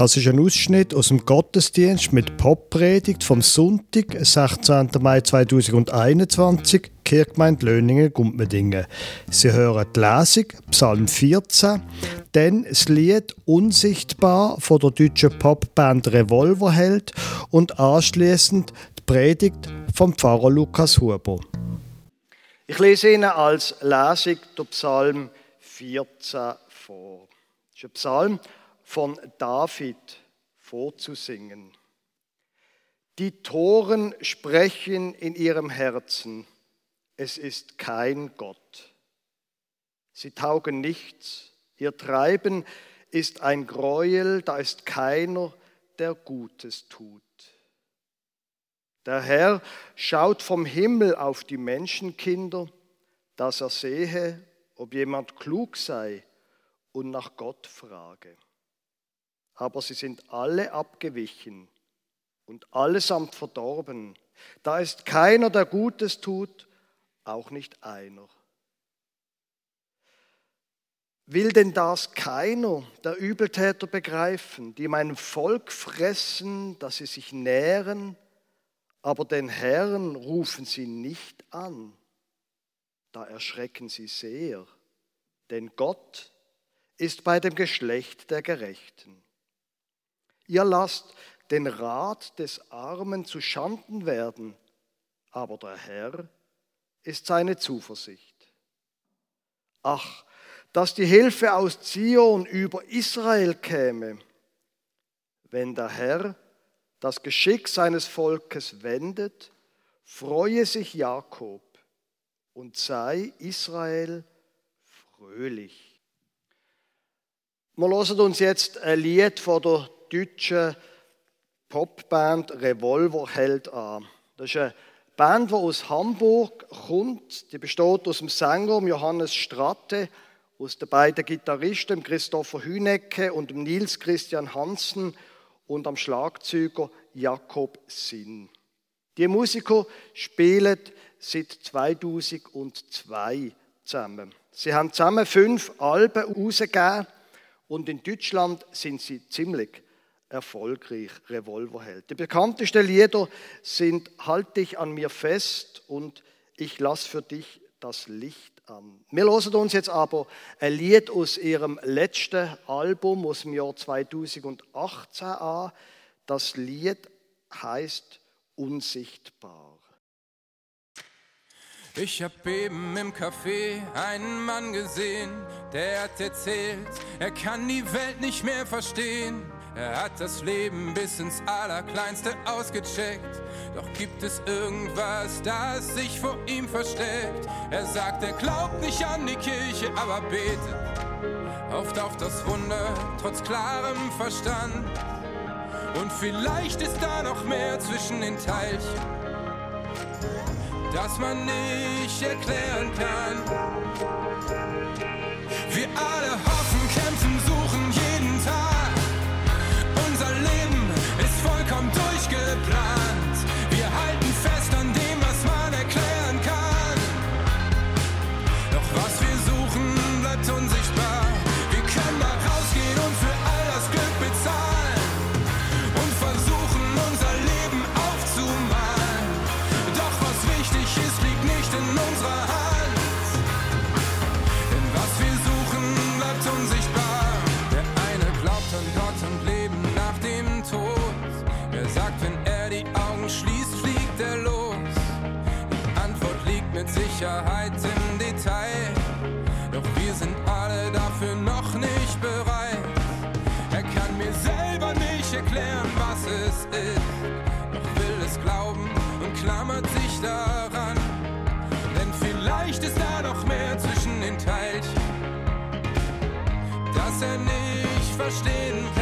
Das ist ein Ausschnitt aus dem Gottesdienst mit Poppredigt vom Sonntag, 16. Mai 2021, Kirchgemeinde Löningen, Gumpmedingen. Sie hören die Lesung, Psalm 14, dann das Lied Unsichtbar von der deutschen Popband Revolverheld und anschließend die Predigt vom Pfarrer Lukas Huber. Ich lese Ihnen als Lesung den Psalm 14 vor. Das ist ein Psalm, von David vorzusingen. Die Toren sprechen in ihrem Herzen, es ist kein Gott. Sie taugen nichts, ihr Treiben ist ein Gräuel, da ist keiner, der Gutes tut. Der Herr schaut vom Himmel auf die Menschenkinder, dass er sehe, ob jemand klug sei und nach Gott frage aber sie sind alle abgewichen und allesamt verdorben. Da ist keiner, der Gutes tut, auch nicht einer. Will denn das keiner der Übeltäter begreifen, die mein Volk fressen, dass sie sich nähren, aber den Herrn rufen sie nicht an? Da erschrecken sie sehr, denn Gott ist bei dem Geschlecht der Gerechten. Ihr lasst den Rat des Armen zu Schanden werden, aber der Herr ist seine Zuversicht. Ach, dass die Hilfe aus Zion über Israel käme, wenn der Herr das Geschick seines Volkes wendet, freue sich Jakob und sei Israel fröhlich. Wir hören uns jetzt ein Lied von der deutschen Popband Revolverheld an. Das ist eine Band, die aus Hamburg kommt. Die besteht aus dem Sänger Johannes Stratte, aus den beiden Gitarristen Christopher Hünecke und Nils Christian Hansen und am Schlagzeuger Jakob Sinn. Die Musiker spielen seit 2002 zusammen. Sie haben zusammen fünf Alben herausgegeben und in Deutschland sind sie ziemlich erfolgreich Revolverheld. Die bekanntesten Lieder sind Halt dich an mir fest und Ich lass für dich das Licht an. Wir hören uns jetzt aber ein Lied aus ihrem letzten Album aus dem Jahr 2018 an. Das Lied heißt Unsichtbar. Ich hab eben im Café einen Mann gesehen, der hat erzählt, er kann die Welt nicht mehr verstehen. Er hat das Leben bis ins Allerkleinste ausgecheckt. Doch gibt es irgendwas, das sich vor ihm versteckt? Er sagt, er glaubt nicht an die Kirche, aber betet. Hofft auf das Wunder, trotz klarem Verstand. Und vielleicht ist da noch mehr zwischen den Teilchen, das man nicht erklären kann. Wir alle hoffen, Sicherheit im Detail. Doch wir sind alle dafür noch nicht bereit. Er kann mir selber nicht erklären, was es ist. Doch will es glauben und klammert sich daran. Denn vielleicht ist da noch mehr zwischen den Teilchen, das er nicht verstehen kann.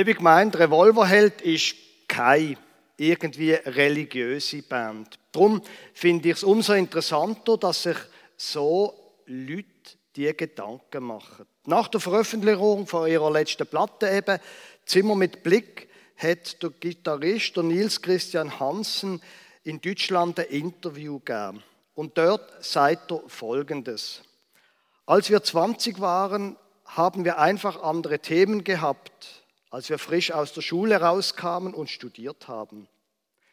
Liebe Gemeinde, Revolverheld ist keine irgendwie religiöse Band. Darum finde ich es umso interessanter, dass sich so Leute die Gedanken machen. Nach der Veröffentlichung von ihrer letzten Platte eben, Zimmer mit Blick, hat der Gitarrist Nils Christian Hansen in Deutschland ein Interview gegeben. Und dort sagt er Folgendes. Als wir 20 waren, haben wir einfach andere Themen gehabt, als wir frisch aus der Schule rauskamen und studiert haben.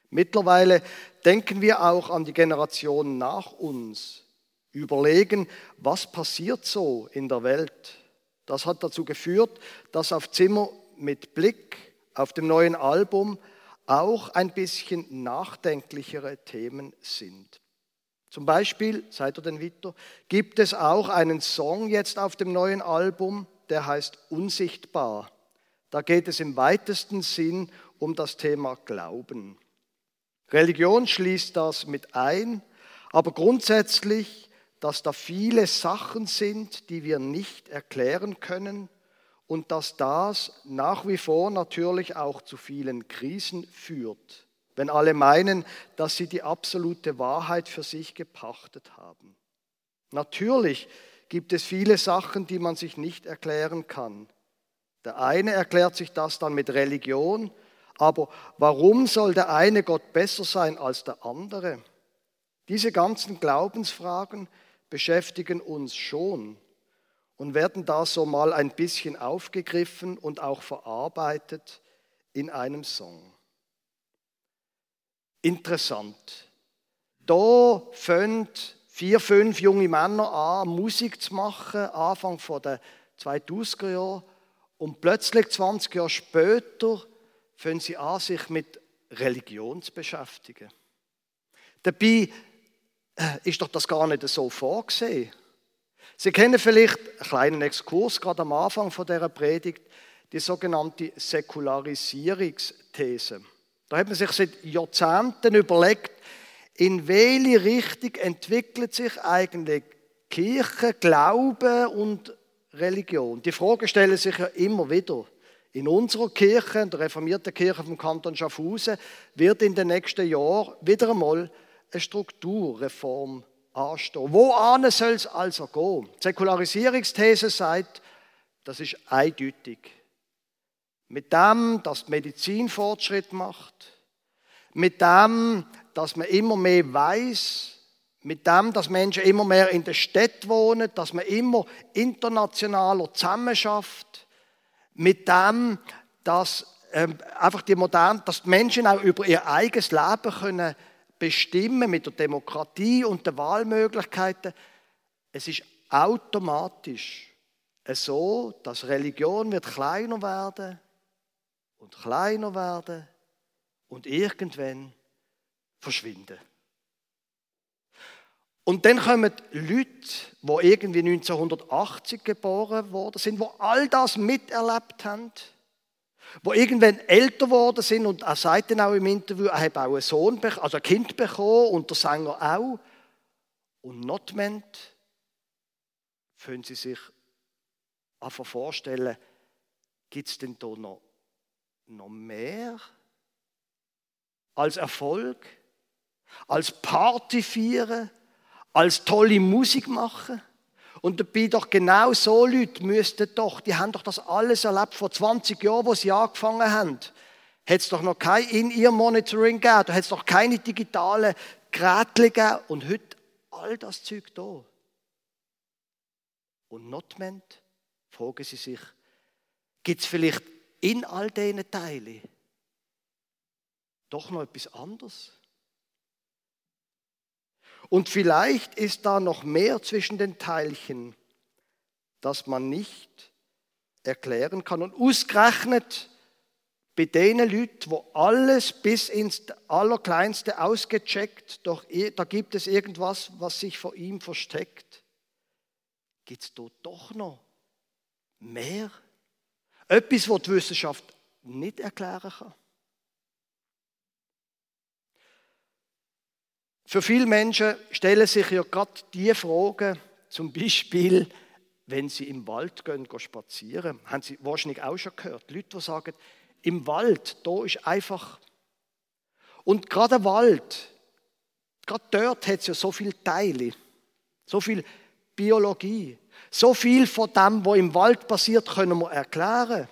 Mittlerweile denken wir auch an die Generationen nach uns, überlegen, was passiert so in der Welt. Das hat dazu geführt, dass auf Zimmer mit Blick auf dem neuen Album auch ein bisschen nachdenklichere Themen sind. Zum Beispiel, seid ihr denn Victor, gibt es auch einen Song jetzt auf dem neuen Album, der heißt Unsichtbar. Da geht es im weitesten Sinn um das Thema Glauben. Religion schließt das mit ein, aber grundsätzlich, dass da viele Sachen sind, die wir nicht erklären können und dass das nach wie vor natürlich auch zu vielen Krisen führt, wenn alle meinen, dass sie die absolute Wahrheit für sich gepachtet haben. Natürlich gibt es viele Sachen, die man sich nicht erklären kann. Der eine erklärt sich das dann mit Religion, aber warum soll der eine Gott besser sein als der andere? Diese ganzen Glaubensfragen beschäftigen uns schon und werden da so mal ein bisschen aufgegriffen und auch verarbeitet in einem Song. Interessant. Da fängt vier, fünf junge Männer an, Musik zu machen, Anfang der 2000er Jahre. Und plötzlich, 20 Jahre später, fangen sie an, sich mit Religion zu beschäftigen. Dabei äh, ist doch das gar nicht so vorgesehen. Sie kennen vielleicht einen kleinen Exkurs gerade am Anfang von der Predigt, die sogenannte Säkularisierungsthese. Da hat man sich seit Jahrzehnten überlegt, in welche Richtung entwickelt sich eigentlich Kirche, Glaube und Religion. Die Frage stellen sich ja immer wieder. In unserer Kirche, in der reformierten Kirche vom Kanton Schaffhausen, wird in den nächsten Jahren wieder einmal eine Strukturreform anstehen. Wo soll es also gehen? Die Säkularisierungsthese sagt, das ist eindeutig. Mit dem, dass die Medizin Fortschritt macht, mit dem, dass man immer mehr weiß, mit dem, dass Menschen immer mehr in der Stadt wohnen, dass man immer internationaler zusammenschafft, mit dem, dass ähm, einfach die modernen, dass die Menschen auch über ihr eigenes Leben können bestimmen mit der Demokratie und den Wahlmöglichkeiten. Es ist automatisch so, dass Religion wird kleiner werden und kleiner werden und irgendwann verschwinden. Und dann kommen Leute, die irgendwie 1980 geboren worden sind, die all das miterlebt haben wo irgendwann älter geworden sind und er sagt dann auch im Interview, er hat auch einen Sohn, also ein Kind bekommen und der Sänger auch. Und notment können sie sich einfach vorstellen, gibt es denn da noch, noch mehr als Erfolg, als Party feiern, als tolle Musik machen? Und dabei doch genau so Leute müssten doch, die haben doch das alles erlebt vor 20 Jahren, wo sie angefangen haben. Hat es doch noch kein In-Ear-Monitoring gegeben, da hat es doch keine digitalen Geräte gegeben und heute all das Zeug da. Und notment fragen sie sich, gibt es vielleicht in all diesen Teilen doch noch etwas anderes? Und vielleicht ist da noch mehr zwischen den Teilchen, das man nicht erklären kann. Und ausgerechnet bei den Leuten, wo alles bis ins Allerkleinste ausgecheckt, doch da gibt es irgendwas, was sich vor ihm versteckt. Gibt es dort doch noch mehr? Etwas, was die Wissenschaft nicht erklären kann. Für viele Menschen stellen sich ja gerade die Fragen, zum Beispiel, wenn sie im Wald gehen, gehen spazieren. Haben Sie wahrscheinlich auch schon gehört. Leute, die sagen, im Wald, da ist einfach. Und gerade der Wald, gerade dort hat es ja so viele Teile, so viel Biologie, so viel von dem, was im Wald passiert, können wir erklären.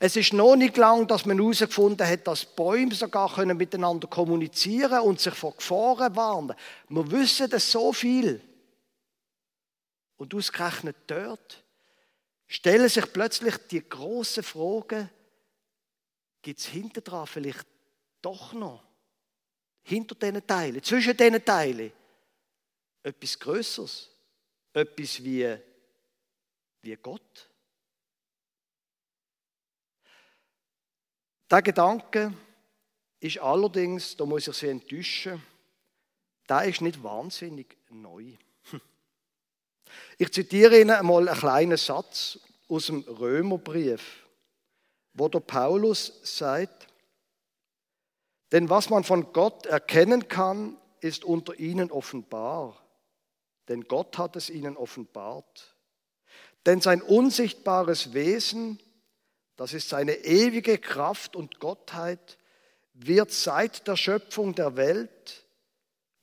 Es ist noch nicht lang, dass man herausgefunden hat, dass Bäume sogar können miteinander kommunizieren und sich vor Gefahren warnen. Wir wissen das so viel. Und ausgerechnet dort stellen sich plötzlich die großen Fragen, gibt es hinter dran vielleicht doch noch, hinter diesen Teilen, zwischen diesen Teilen, etwas Größeres, etwas wie, wie Gott? Der Gedanke ist allerdings, da muss ich Sie enttäuschen, der ist nicht wahnsinnig neu. Ich zitiere Ihnen einmal einen kleinen Satz aus dem Römerbrief, wo der Paulus sagt, denn was man von Gott erkennen kann, ist unter ihnen offenbar, denn Gott hat es ihnen offenbart. Denn sein unsichtbares Wesen, das ist seine ewige Kraft und Gottheit, wird seit der Schöpfung der Welt,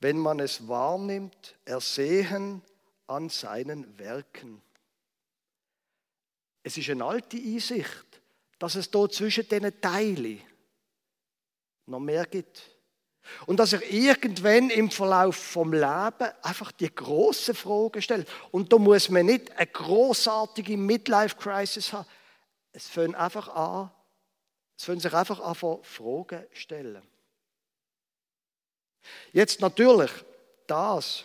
wenn man es wahrnimmt, ersehen an seinen Werken. Es ist eine alte Einsicht, dass es dort zwischen diesen Teilen noch mehr gibt. Und dass er irgendwann im Verlauf vom Leben einfach die große Frage stellt. Und da muss man nicht eine großartige Midlife-Crisis haben. Es fängt einfach an, es fängt sich einfach an, Fragen stellen. Jetzt natürlich, das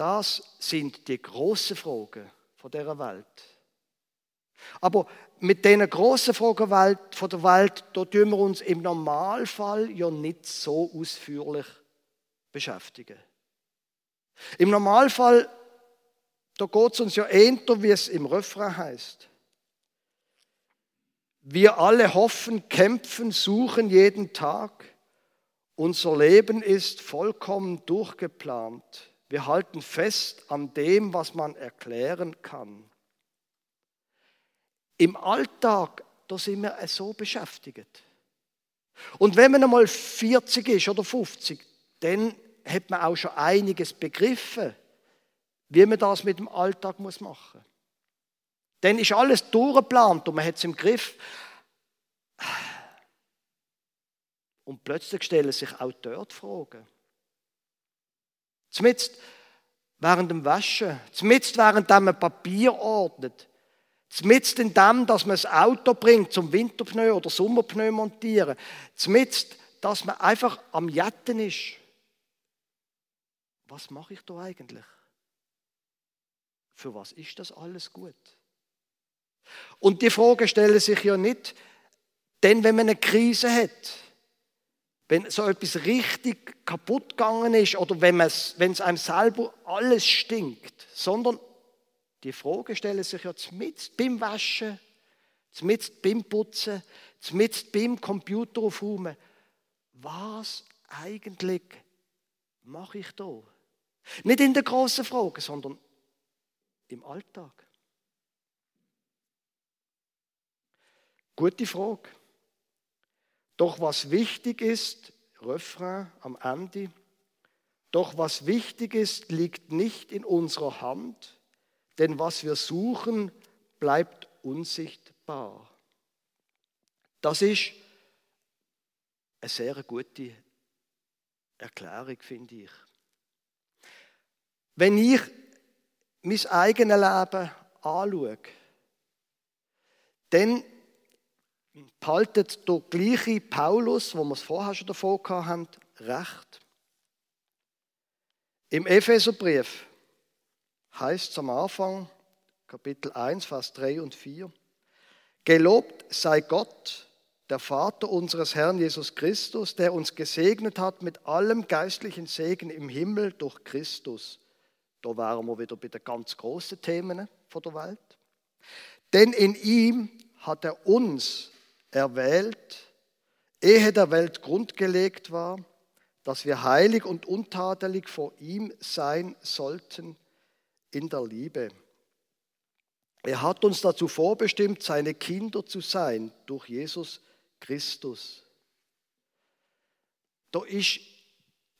das sind die großen Fragen von der Welt. Aber mit diesen großen Fragen von der Welt, da tun wir uns im Normalfall ja nicht so ausführlich beschäftigen. Im Normalfall, da geht es uns ja eher, wie es im Refrain heißt. Wir alle hoffen, kämpfen, suchen jeden Tag. Unser Leben ist vollkommen durchgeplant. Wir halten fest an dem, was man erklären kann. Im Alltag, da sind wir so beschäftigt. Und wenn man einmal 40 ist oder 50, dann hat man auch schon einiges begriffen, wie man das mit dem Alltag machen muss. Dann ist alles durchgeplant und man hat es im Griff. Und plötzlich stellen sich auch dort Fragen. Zumindest während dem Waschen, zumindest während man Papier ordnet, zumindest in dem, dass man das Auto bringt zum Winterpneu oder Sommerpneu montieren, zumindest, dass man einfach am Jetten ist. Was mache ich da eigentlich? Für was ist das alles gut? Und die Frage stellen sich ja nicht, denn wenn man eine Krise hat, wenn so etwas richtig kaputt gegangen ist oder wenn es einem selber alles stinkt, sondern die Frage stellen sich ja mit beim Waschen, mit beim Putzen, mit beim Computer aufräumen. Was eigentlich mache ich da? Nicht in der großen Frage, sondern im Alltag. Gute Frage. Doch was wichtig ist, Refrain am Ende, doch was wichtig ist, liegt nicht in unserer Hand, denn was wir suchen, bleibt unsichtbar. Das ist eine sehr gute Erklärung, finde ich. Wenn ich mein eigenes Leben anschaue, dann behaltet der gleiche Paulus, wo wir es vorher schon davor haben, recht. Im Epheserbrief heißt es am Anfang, Kapitel 1, Vers 3 und 4, Gelobt sei Gott, der Vater unseres Herrn Jesus Christus, der uns gesegnet hat mit allem geistlichen Segen im Himmel durch Christus. Da wären wir wieder bei den ganz großen Themen von der Welt. Denn in ihm hat er uns erwählt, ehe der Welt grundgelegt war, dass wir heilig und untadelig vor ihm sein sollten in der Liebe. Er hat uns dazu vorbestimmt, seine Kinder zu sein durch Jesus Christus. Da ist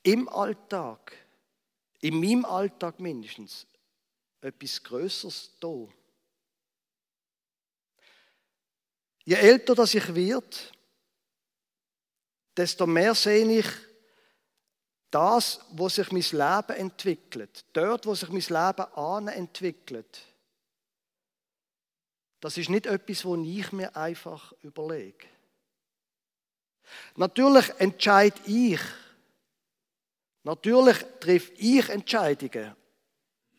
im Alltag, in meinem Alltag mindestens, etwas Größeres da. Je älter das ich wird, desto mehr sehe ich das, wo sich mein Leben entwickelt, dort, wo sich mein Leben an entwickelt. Das ist nicht etwas, wo ich mir einfach überlege. Natürlich entscheide ich, natürlich treffe ich Entscheidungen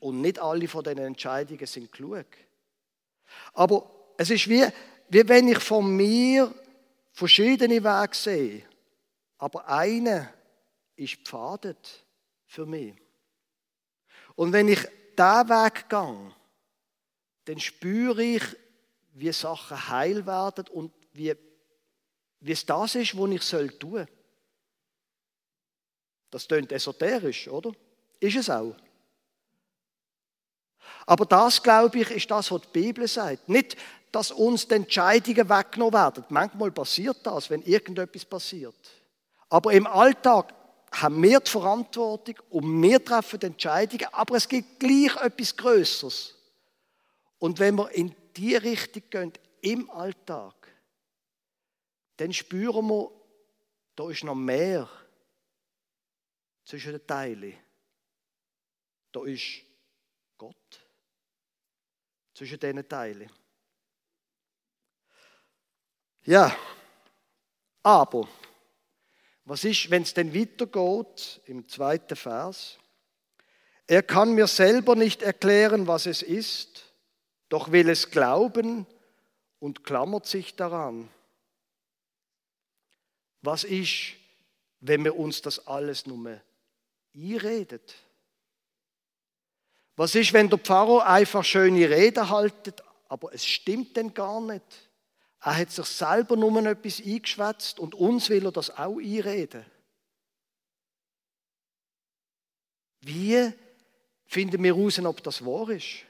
und nicht alle von diesen Entscheidungen sind klug. Aber es ist wie, wie wenn ich von mir verschiedene Wege sehe, aber einer ist pfadet für mich. Und wenn ich diesen Weg gehe, dann spüre ich, wie Sachen heil werden und wie, wie es das ist, was ich soll tun soll. Das klingt esoterisch, oder? Ist es auch. Aber das, glaube ich, ist das, was die Bibel sagt. Nicht, dass uns die Entscheidungen weggenommen werden. Manchmal passiert das, wenn irgendetwas passiert. Aber im Alltag haben wir die Verantwortung und wir treffen die Entscheidungen, aber es gibt gleich etwas Größeres. Und wenn wir in die Richtung gehen, im Alltag, dann spüren wir, da ist noch mehr zwischen den Teilen. Da ist Gott zwischen diesen Teilen. Ja, aber was ist, wenn es denn weitergeht im zweiten Vers? Er kann mir selber nicht erklären, was es ist, doch will es glauben und klammert sich daran. Was ist, wenn wir uns das alles nur einredet? Was ist, wenn der Pfarrer einfach schöne Reden haltet, aber es stimmt denn gar nicht? Er hat sich selber nur etwas eingeschwätzt und uns will er das auch einreden. Wie finden wir heraus, ob das wahr ist?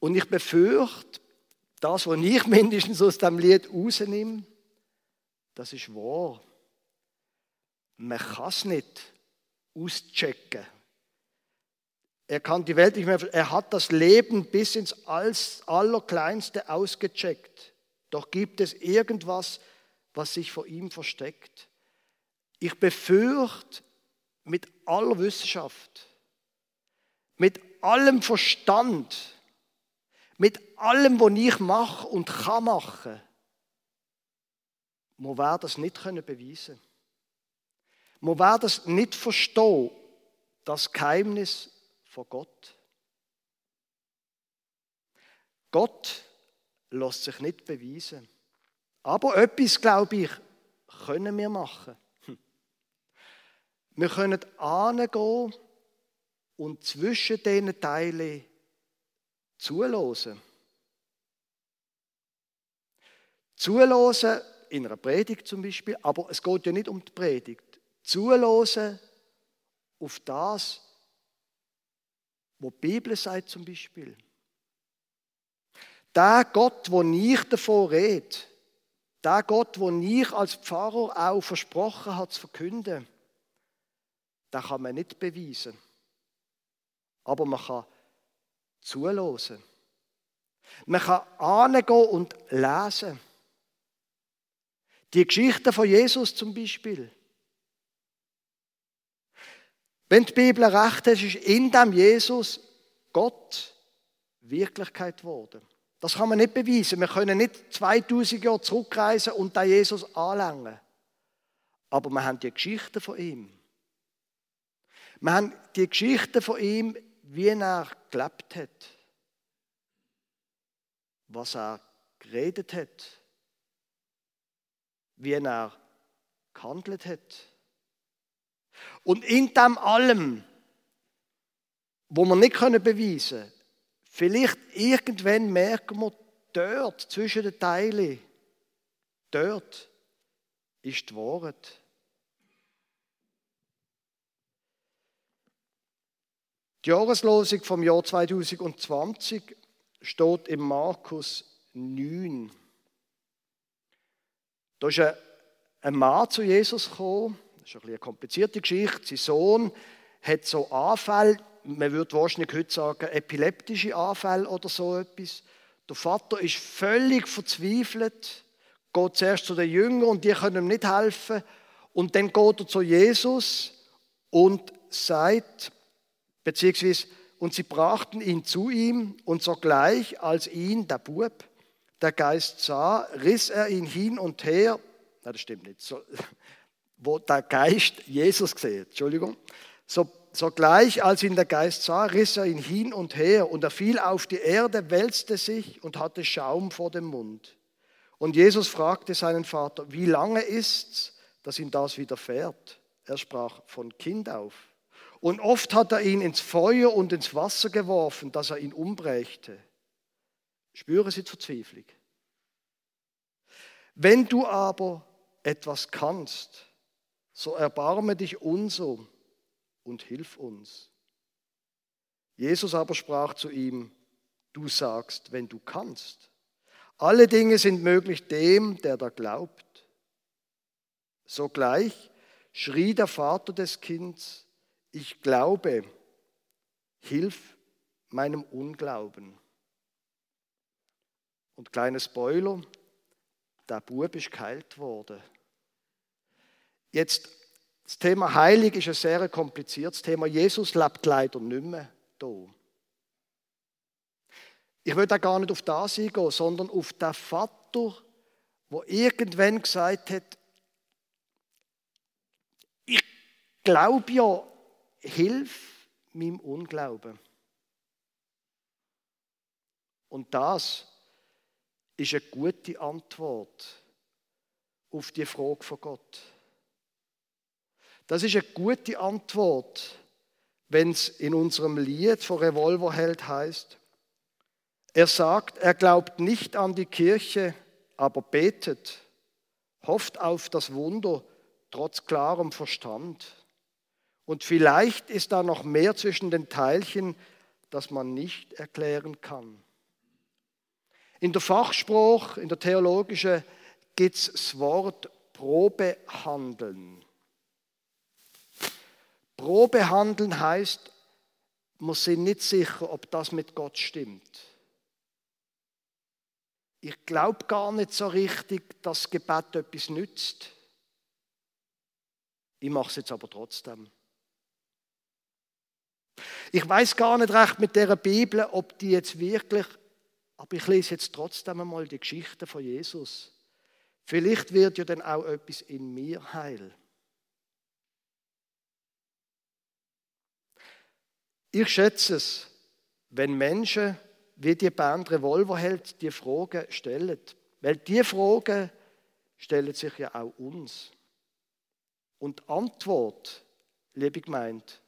Und ich befürchte, das, was ich mindestens aus dem Lied rausnehme, das ist wahr. Man kann es nicht auschecken. Er kann die Welt nicht mehr, er hat das Leben bis ins Allerkleinste ausgecheckt. Doch gibt es irgendwas, was sich vor ihm versteckt. Ich befürchte mit aller Wissenschaft, mit allem Verstand, mit allem, was ich mache und kann machen, man wird das nicht beweisen können. Man wird das nicht verstehen, das Geheimnis vor Gott. Gott lässt sich nicht beweisen. Aber etwas, glaube ich, können wir machen. Wir können angehen und zwischen diesen Teilen zuhören. Zuhören in einer Predigt zum Beispiel, aber es geht ja nicht um die Predigt. Zuhören auf das, wo die Bibel sagt zum Beispiel. Der Gott, wo ich davon rede, der Gott, wo ich als Pfarrer auch versprochen habe zu verkünden, den kann man nicht beweisen. Aber man kann zuhören. Man kann angehen und lesen. Die Geschichte von Jesus zum Beispiel. Wenn die Bibel recht ist, ist in dem Jesus Gott Wirklichkeit geworden. Das kann man nicht beweisen. Wir können nicht 2000 Jahre zurückreisen und da Jesus anlangen. Aber wir haben die Geschichte von ihm. Wir haben die Geschichte von ihm, wie er gelebt hat. Was er geredet hat. Wie er gehandelt hat. Und in dem allem, wo wir nicht beweisen können, vielleicht irgendwann merken wir, dort, zwischen den Teilen, dort ist die Wahrheit. Die Jahreslosung vom Jahr 2020 steht im Markus 9. Da ist ein Mann zu Jesus gekommen, das ist eine komplizierte Geschichte. Sein Sohn hat so Anfälle, man würde wahrscheinlich heute sagen, epileptische Anfälle oder so etwas. Der Vater ist völlig verzweifelt, geht zuerst zu den Jüngern und die können ihm nicht helfen. Und dann geht er zu Jesus und sagt, beziehungsweise, und sie brachten ihn zu ihm und sogleich, als ihn, der Bub, der Geist sah, riss er ihn hin und her. Nein, das stimmt nicht. So, wo der Geist Jesus gesehen, Entschuldigung. So, sogleich, als ihn der Geist sah, riss er ihn hin und her und er fiel auf die Erde, wälzte sich und hatte Schaum vor dem Mund. Und Jesus fragte seinen Vater, wie lange ist's, dass ihm das widerfährt? Er sprach von Kind auf. Und oft hat er ihn ins Feuer und ins Wasser geworfen, dass er ihn umbrächte. Spüre sie Verzweiflung. Wenn du aber etwas kannst, so erbarme dich unser und hilf uns. Jesus aber sprach zu ihm, du sagst, wenn du kannst. Alle Dinge sind möglich dem, der da glaubt. Sogleich schrie der Vater des Kindes, ich glaube, hilf meinem Unglauben. Und kleines Spoiler, der Bub ist geheilt worden. Jetzt, das Thema Heilig ist ein sehr kompliziertes Thema. Jesus lebt leider nicht mehr da. Ich will da gar nicht auf das eingehen, sondern auf den Vater, der irgendwann gesagt hat, ich glaube ja, hilf meinem Unglauben. Und das ist eine gute Antwort auf die Frage von Gott. Das ist eine gute Antwort, wenn es in unserem Lied von Revolverheld heißt. Er sagt, er glaubt nicht an die Kirche, aber betet, hofft auf das Wunder trotz klarem Verstand. Und vielleicht ist da noch mehr zwischen den Teilchen, das man nicht erklären kann. In der Fachspruch, in der theologischen, gibt es das Wort Probehandeln. Probehandeln heißt, wir sind nicht sicher, ob das mit Gott stimmt. Ich glaube gar nicht so richtig, dass das Gebet etwas nützt. Ich mache es jetzt aber trotzdem. Ich weiß gar nicht recht mit der Bibel, ob die jetzt wirklich, aber ich lese jetzt trotzdem einmal die Geschichte von Jesus. Vielleicht wird ja dann auch etwas in mir heil. Ich schätze es, wenn Menschen wie die Band Revolverheld die Fragen stellen. Weil die Fragen stellen sich ja auch uns. Und Antwort, liebe gemeint,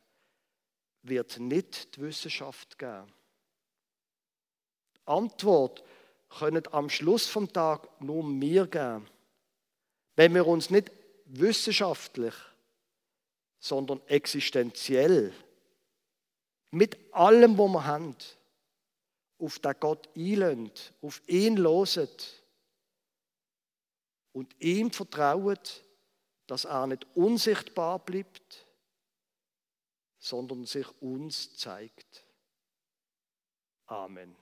wird nicht die Wissenschaft geben. Antwort können am Schluss vom Tag nur wir geben, wenn wir uns nicht wissenschaftlich, sondern existenziell mit allem, was wir haben, auf den Gott einlönt, auf ihn loset und ihm vertraut, dass er nicht unsichtbar bleibt, sondern sich uns zeigt. Amen.